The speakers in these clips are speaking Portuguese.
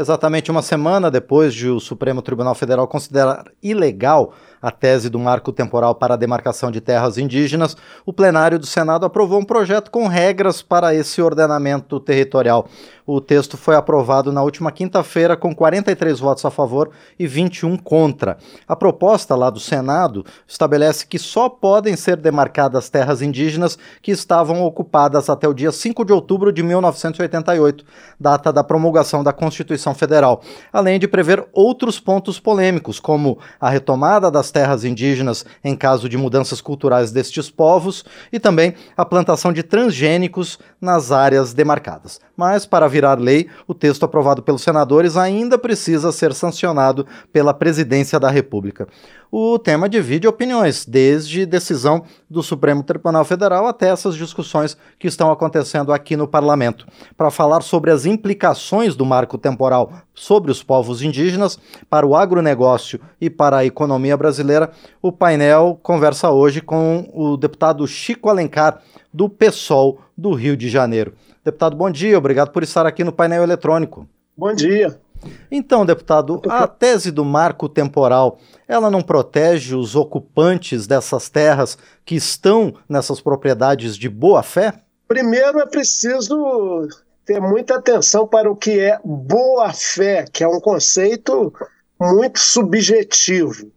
Exatamente uma semana depois de o Supremo Tribunal Federal considerar ilegal a tese do marco temporal para a demarcação de terras indígenas, o plenário do Senado aprovou um projeto com regras para esse ordenamento territorial. O texto foi aprovado na última quinta-feira com 43 votos a favor e 21 contra. A proposta lá do Senado estabelece que só podem ser demarcadas terras indígenas que estavam ocupadas até o dia 5 de outubro de 1988, data da promulgação da Constituição Federal, além de prever outros pontos polêmicos, como a retomada das terras indígenas em caso de mudanças culturais destes povos e também a plantação de transgênicos nas áreas demarcadas. Mas, para virar lei, o texto aprovado pelos senadores ainda precisa ser sancionado pela Presidência da República. O tema divide opiniões, desde decisão do Supremo Tribunal Federal até essas discussões que estão acontecendo aqui no parlamento. Para falar sobre as implicações do marco temporal sobre os povos indígenas, para o agronegócio e para a economia brasileira, o painel conversa hoje com o deputado Chico Alencar, do PSOL do Rio de Janeiro. Deputado, bom dia, obrigado por estar aqui no painel eletrônico. Bom dia. Então, deputado, a tese do marco temporal, ela não protege os ocupantes dessas terras que estão nessas propriedades de boa fé? Primeiro é preciso ter muita atenção para o que é boa fé, que é um conceito muito subjetivo.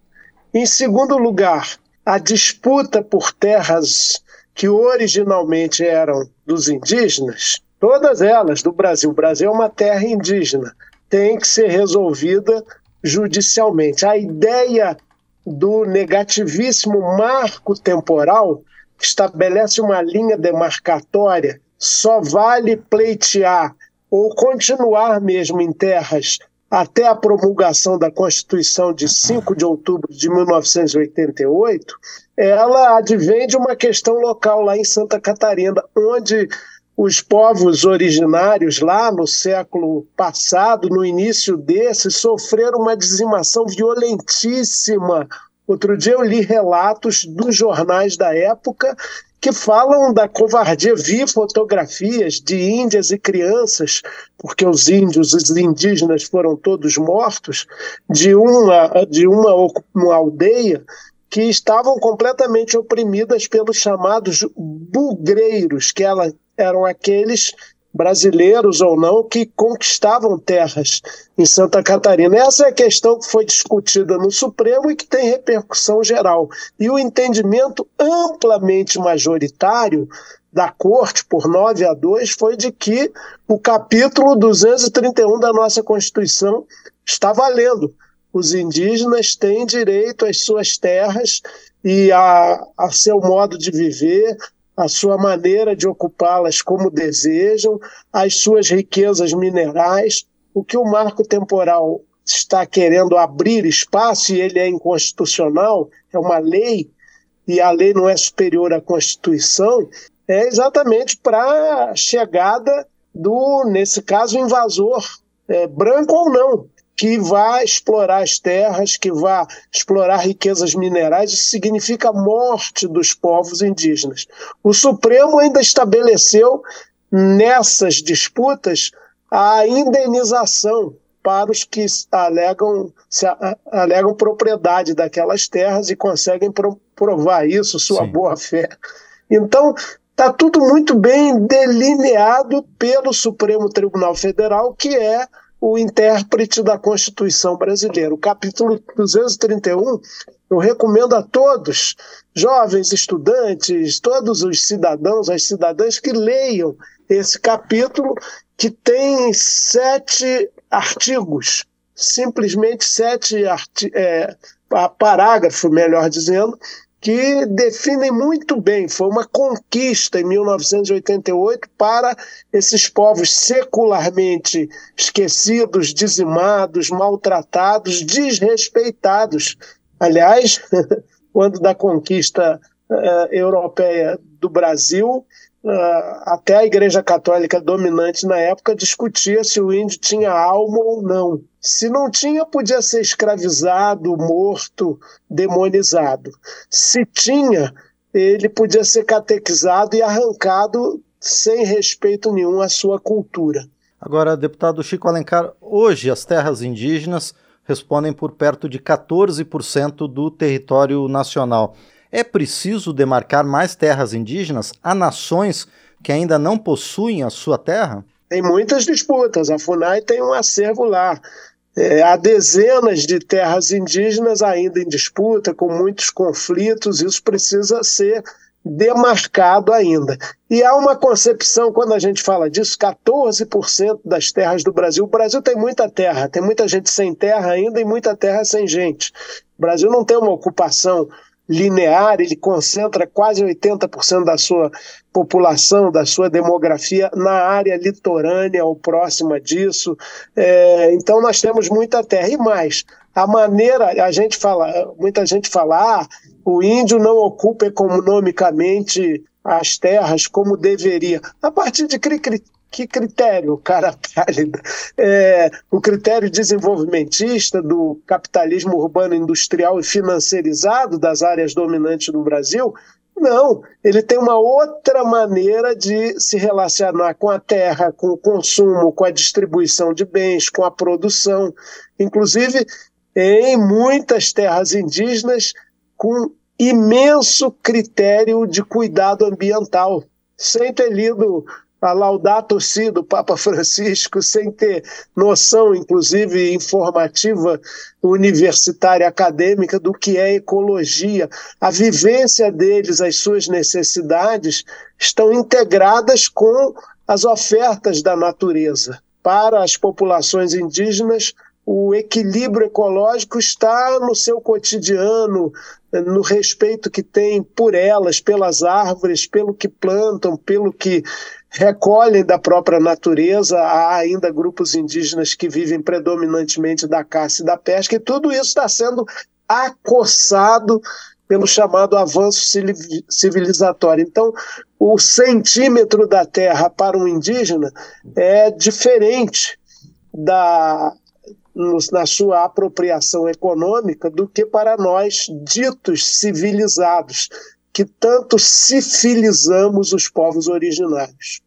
Em segundo lugar, a disputa por terras que originalmente eram dos indígenas, todas elas do Brasil, o Brasil é uma terra indígena, tem que ser resolvida judicialmente. A ideia do negativíssimo marco temporal que estabelece uma linha demarcatória só vale pleitear ou continuar mesmo em terras até a promulgação da Constituição de 5 de outubro de 1988, ela advém de uma questão local lá em Santa Catarina, onde os povos originários lá no século passado, no início desse, sofreram uma dizimação violentíssima. Outro dia eu li relatos dos jornais da época que falam da covardia. Vi fotografias de índias e crianças, porque os índios, os indígenas foram todos mortos, de uma, de uma, uma aldeia que estavam completamente oprimidas pelos chamados bugreiros, que ela, eram aqueles brasileiros ou não que conquistavam terras em Santa Catarina. Essa é a questão que foi discutida no Supremo e que tem repercussão geral. E o entendimento amplamente majoritário da Corte, por 9 a 2, foi de que o capítulo 231 da nossa Constituição está valendo. Os indígenas têm direito às suas terras e a, a seu modo de viver, a sua maneira de ocupá-las como desejam, as suas riquezas minerais. O que o marco temporal está querendo abrir espaço, e ele é inconstitucional, é uma lei, e a lei não é superior à Constituição, é exatamente para a chegada do, nesse caso, invasor, é, branco ou não que vá explorar as terras, que vá explorar riquezas minerais, isso significa a morte dos povos indígenas. O Supremo ainda estabeleceu nessas disputas a indenização para os que alegam, se alegam propriedade daquelas terras e conseguem provar isso, sua boa-fé. Então, está tudo muito bem delineado pelo Supremo Tribunal Federal, que é o intérprete da Constituição brasileira. O capítulo 231, eu recomendo a todos, jovens estudantes, todos os cidadãos, as cidadãs, que leiam esse capítulo, que tem sete artigos, simplesmente sete é, parágrafos, melhor dizendo, que definem muito bem. Foi uma conquista em 1988 para esses povos secularmente esquecidos, dizimados, maltratados, desrespeitados. Aliás, quando da conquista uh, europeia do Brasil, até a Igreja Católica dominante na época discutia se o índio tinha alma ou não. Se não tinha, podia ser escravizado, morto, demonizado. Se tinha, ele podia ser catequizado e arrancado sem respeito nenhum à sua cultura. Agora, deputado Chico Alencar, hoje as terras indígenas respondem por perto de 14% do território nacional. É preciso demarcar mais terras indígenas a nações que ainda não possuem a sua terra? Tem muitas disputas. A FUNAI tem um acervo lá. É, há dezenas de terras indígenas ainda em disputa, com muitos conflitos, isso precisa ser demarcado ainda. E há uma concepção, quando a gente fala disso, 14% das terras do Brasil. O Brasil tem muita terra, tem muita gente sem terra ainda e muita terra sem gente. O Brasil não tem uma ocupação linear, ele concentra quase 80% da sua população, da sua demografia na área litorânea ou próxima disso. É, então nós temos muita terra. E mais, a maneira, a gente fala, muita gente fala, ah, o índio não ocupa economicamente as terras como deveria. A partir de que critério, cara pálida? É, o critério desenvolvimentista do capitalismo urbano industrial e financiarizado das áreas dominantes do Brasil? Não, ele tem uma outra maneira de se relacionar com a terra, com o consumo, com a distribuição de bens, com a produção. Inclusive, em muitas terras indígenas, com imenso critério de cuidado ambiental, sem ter lido a Laudato Si do Papa Francisco, sem ter noção, inclusive informativa, universitária, acadêmica, do que é ecologia. A vivência deles, as suas necessidades, estão integradas com as ofertas da natureza. Para as populações indígenas, o equilíbrio ecológico está no seu cotidiano, no respeito que tem por elas, pelas árvores, pelo que plantam, pelo que recolhem da própria natureza. Há ainda grupos indígenas que vivem predominantemente da caça e da pesca, e tudo isso está sendo acossado pelo chamado avanço civilizatório. Então, o centímetro da terra para um indígena é diferente da na sua apropriação econômica do que para nós, ditos civilizados, que tanto civilizamos os povos originários.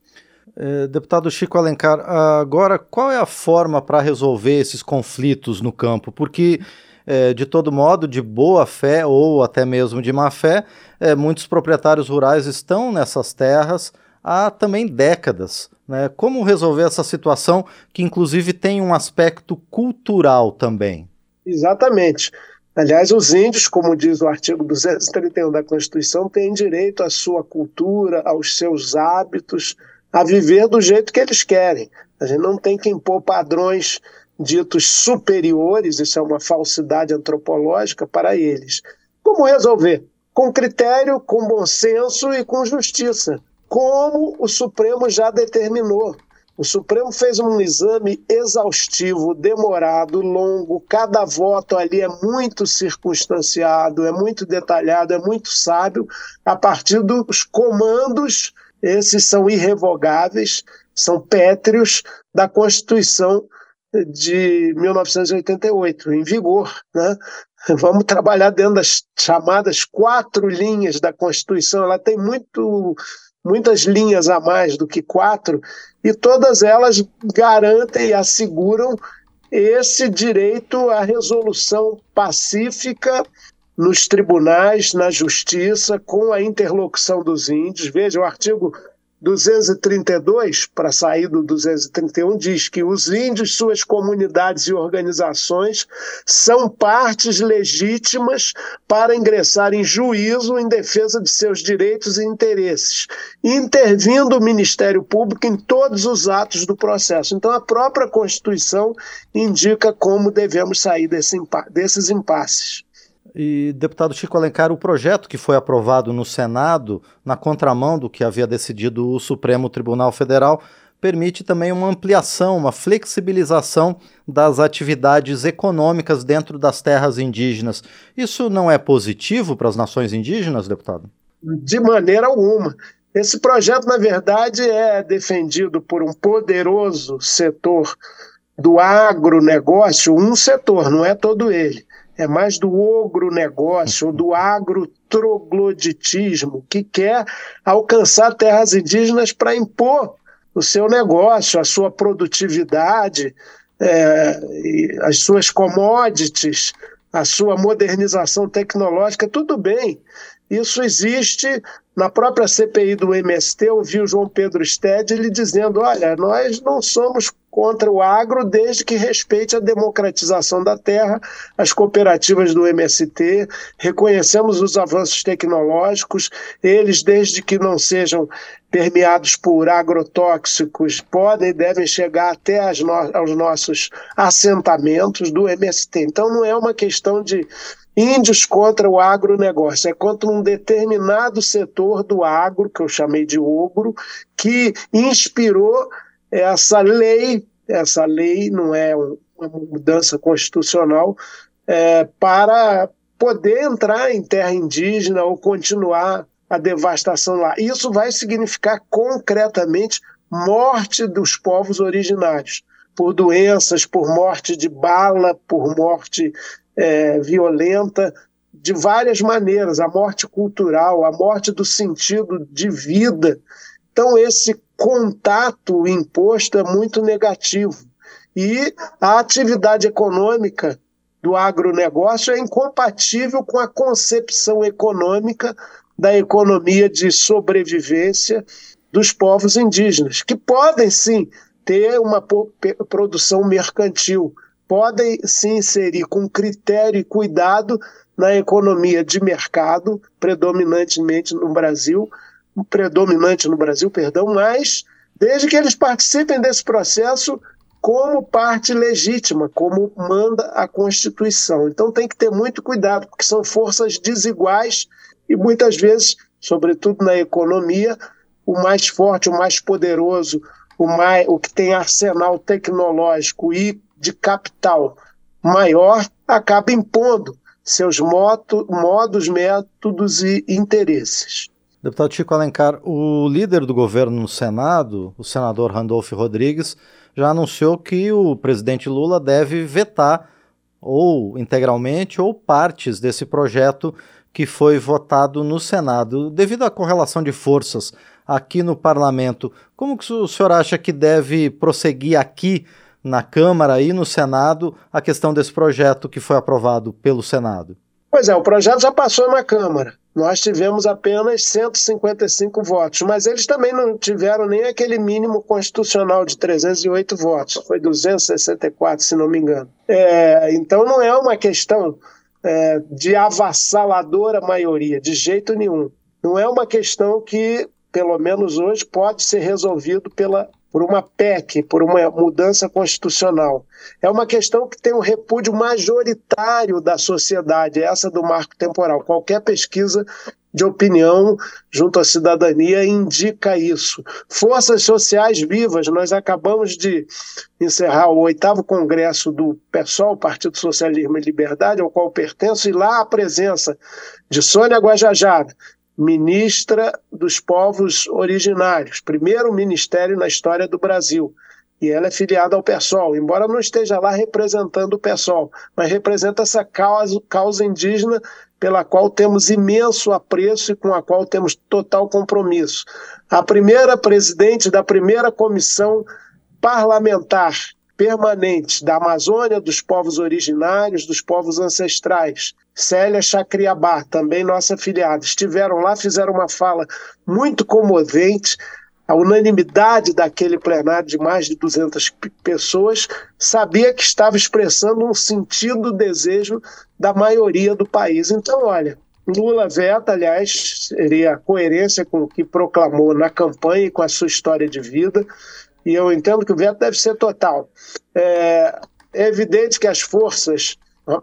É, deputado Chico Alencar, agora qual é a forma para resolver esses conflitos no campo? Porque, é, de todo modo, de boa fé ou até mesmo de má fé, é, muitos proprietários rurais estão nessas terras há também décadas. Né? Como resolver essa situação que, inclusive, tem um aspecto cultural também? Exatamente. Aliás, os índios, como diz o artigo 231 da Constituição, têm direito à sua cultura, aos seus hábitos, a viver do jeito que eles querem. A gente não tem que impor padrões ditos superiores, isso é uma falsidade antropológica para eles. Como resolver? Com critério, com bom senso e com justiça como o Supremo já determinou. O Supremo fez um exame exaustivo, demorado, longo, cada voto ali é muito circunstanciado, é muito detalhado, é muito sábio, a partir dos comandos, esses são irrevogáveis, são pétreos da Constituição de 1988, em vigor. Né? Vamos trabalhar dentro das chamadas quatro linhas da Constituição, ela tem muito muitas linhas a mais do que quatro, e todas elas garantem e asseguram esse direito à resolução pacífica nos tribunais, na justiça, com a interlocução dos índios. Veja, o artigo 232, para sair do 231, diz que os índios, suas comunidades e organizações são partes legítimas para ingressar em juízo em defesa de seus direitos e interesses, intervindo o Ministério Público em todos os atos do processo. Então, a própria Constituição indica como devemos sair desse, desses impasses. E, deputado Chico Alencar, o projeto que foi aprovado no Senado, na contramão do que havia decidido o Supremo Tribunal Federal, permite também uma ampliação, uma flexibilização das atividades econômicas dentro das terras indígenas. Isso não é positivo para as nações indígenas, deputado? De maneira alguma. Esse projeto, na verdade, é defendido por um poderoso setor do agronegócio, um setor, não é todo ele é mais do ogro negócio, do agrotrogloditismo, que quer alcançar terras indígenas para impor o seu negócio, a sua produtividade, é, as suas commodities, a sua modernização tecnológica, tudo bem. Isso existe na própria CPI do MST, eu vi o João Pedro Stede ele dizendo: olha, nós não somos contra o agro desde que respeite a democratização da terra, as cooperativas do MST, reconhecemos os avanços tecnológicos, eles, desde que não sejam permeados por agrotóxicos, podem e devem chegar até no aos nossos assentamentos do MST. Então não é uma questão de índios contra o agronegócio, é contra um determinado setor do agro, que eu chamei de ogro, que inspirou essa lei, essa lei não é uma mudança constitucional, é, para poder entrar em terra indígena ou continuar a devastação lá. Isso vai significar concretamente morte dos povos originários, por doenças, por morte de bala, por morte é, violenta de várias maneiras, a morte cultural, a morte do sentido de vida. Então, esse contato imposto é muito negativo. E a atividade econômica do agronegócio é incompatível com a concepção econômica da economia de sobrevivência dos povos indígenas, que podem sim ter uma produção mercantil, podem se inserir com critério e cuidado na economia de mercado, predominantemente no Brasil, predominante no Brasil, perdão, mas desde que eles participem desse processo como parte legítima, como manda a Constituição. Então tem que ter muito cuidado, porque são forças desiguais e muitas vezes, sobretudo na economia, o mais forte, o mais poderoso, o, mais, o que tem arsenal tecnológico e de capital maior acaba impondo seus moto, modos, métodos e interesses. Deputado Chico Alencar, o líder do governo no Senado, o senador Randolph Rodrigues, já anunciou que o presidente Lula deve vetar ou integralmente ou partes desse projeto que foi votado no Senado. Devido à correlação de forças aqui no parlamento, como que o senhor acha que deve prosseguir aqui na Câmara e no Senado a questão desse projeto que foi aprovado pelo Senado? Pois é, o projeto já passou na Câmara. Nós tivemos apenas 155 votos, mas eles também não tiveram nem aquele mínimo constitucional de 308 votos, foi 264, se não me engano. É, então não é uma questão é, de avassaladora maioria, de jeito nenhum. Não é uma questão que, pelo menos hoje, pode ser resolvido pela por uma PEC, por uma mudança constitucional. É uma questão que tem um repúdio majoritário da sociedade, essa do marco temporal. Qualquer pesquisa de opinião junto à cidadania indica isso. Forças sociais vivas, nós acabamos de encerrar o oitavo congresso do PSOL, Partido Socialismo e Liberdade, ao qual pertenço, e lá a presença de Sônia Guajajara, ministra dos povos originários, primeiro ministério na história do Brasil. E ela é filiada ao PSOL, embora não esteja lá representando o PSOL, mas representa essa causa, causa indígena pela qual temos imenso apreço e com a qual temos total compromisso. A primeira presidente da primeira comissão parlamentar permanente da Amazônia, dos povos originários, dos povos ancestrais. Célia Chacriabá, também nossa afiliada, estiveram lá, fizeram uma fala muito comovente. A unanimidade daquele plenário de mais de 200 pessoas sabia que estava expressando um sentido desejo da maioria do país. Então, olha, Lula veta, aliás, seria a coerência com o que proclamou na campanha e com a sua história de vida e eu entendo que o veto deve ser total. É, é evidente que as forças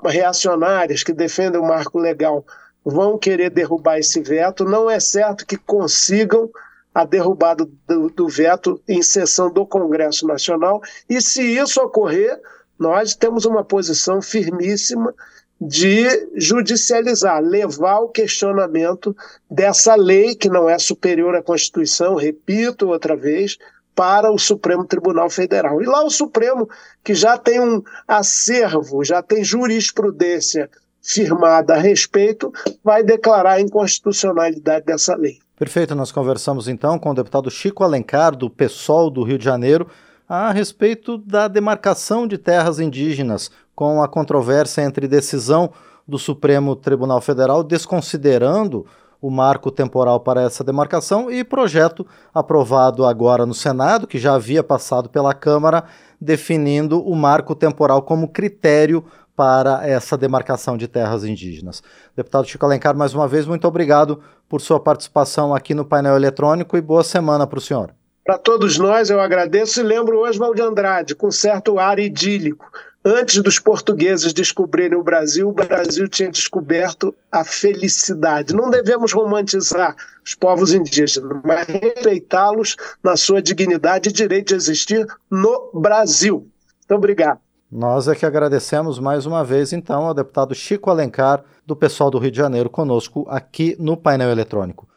reacionárias que defendem o marco legal vão querer derrubar esse veto. Não é certo que consigam a derrubada do, do, veto em sessão do Congresso Nacional. E se isso ocorrer, nós temos uma posição firmíssima de judicializar, levar o questionamento dessa lei que não é superior à Constituição, repito outra vez, para o Supremo Tribunal Federal. E lá o Supremo, que já tem um acervo, já tem jurisprudência firmada a respeito, vai declarar a inconstitucionalidade dessa lei. Perfeito, nós conversamos então com o deputado Chico Alencar, do PSOL do Rio de Janeiro, a respeito da demarcação de terras indígenas, com a controvérsia entre decisão do Supremo Tribunal Federal desconsiderando o marco temporal para essa demarcação e projeto aprovado agora no Senado, que já havia passado pela Câmara, definindo o marco temporal como critério para essa demarcação de terras indígenas. Deputado Chico Alencar, mais uma vez, muito obrigado por sua participação aqui no painel eletrônico e boa semana para o senhor. Para todos nós, eu agradeço e lembro Oswald de Andrade, com certo ar idílico. Antes dos portugueses descobrirem o Brasil, o Brasil tinha descoberto a felicidade. Não devemos romantizar os povos indígenas, mas respeitá-los na sua dignidade e direito de existir no Brasil. Muito obrigado. Nós é que agradecemos mais uma vez, então, ao deputado Chico Alencar, do pessoal do Rio de Janeiro, conosco aqui no painel eletrônico.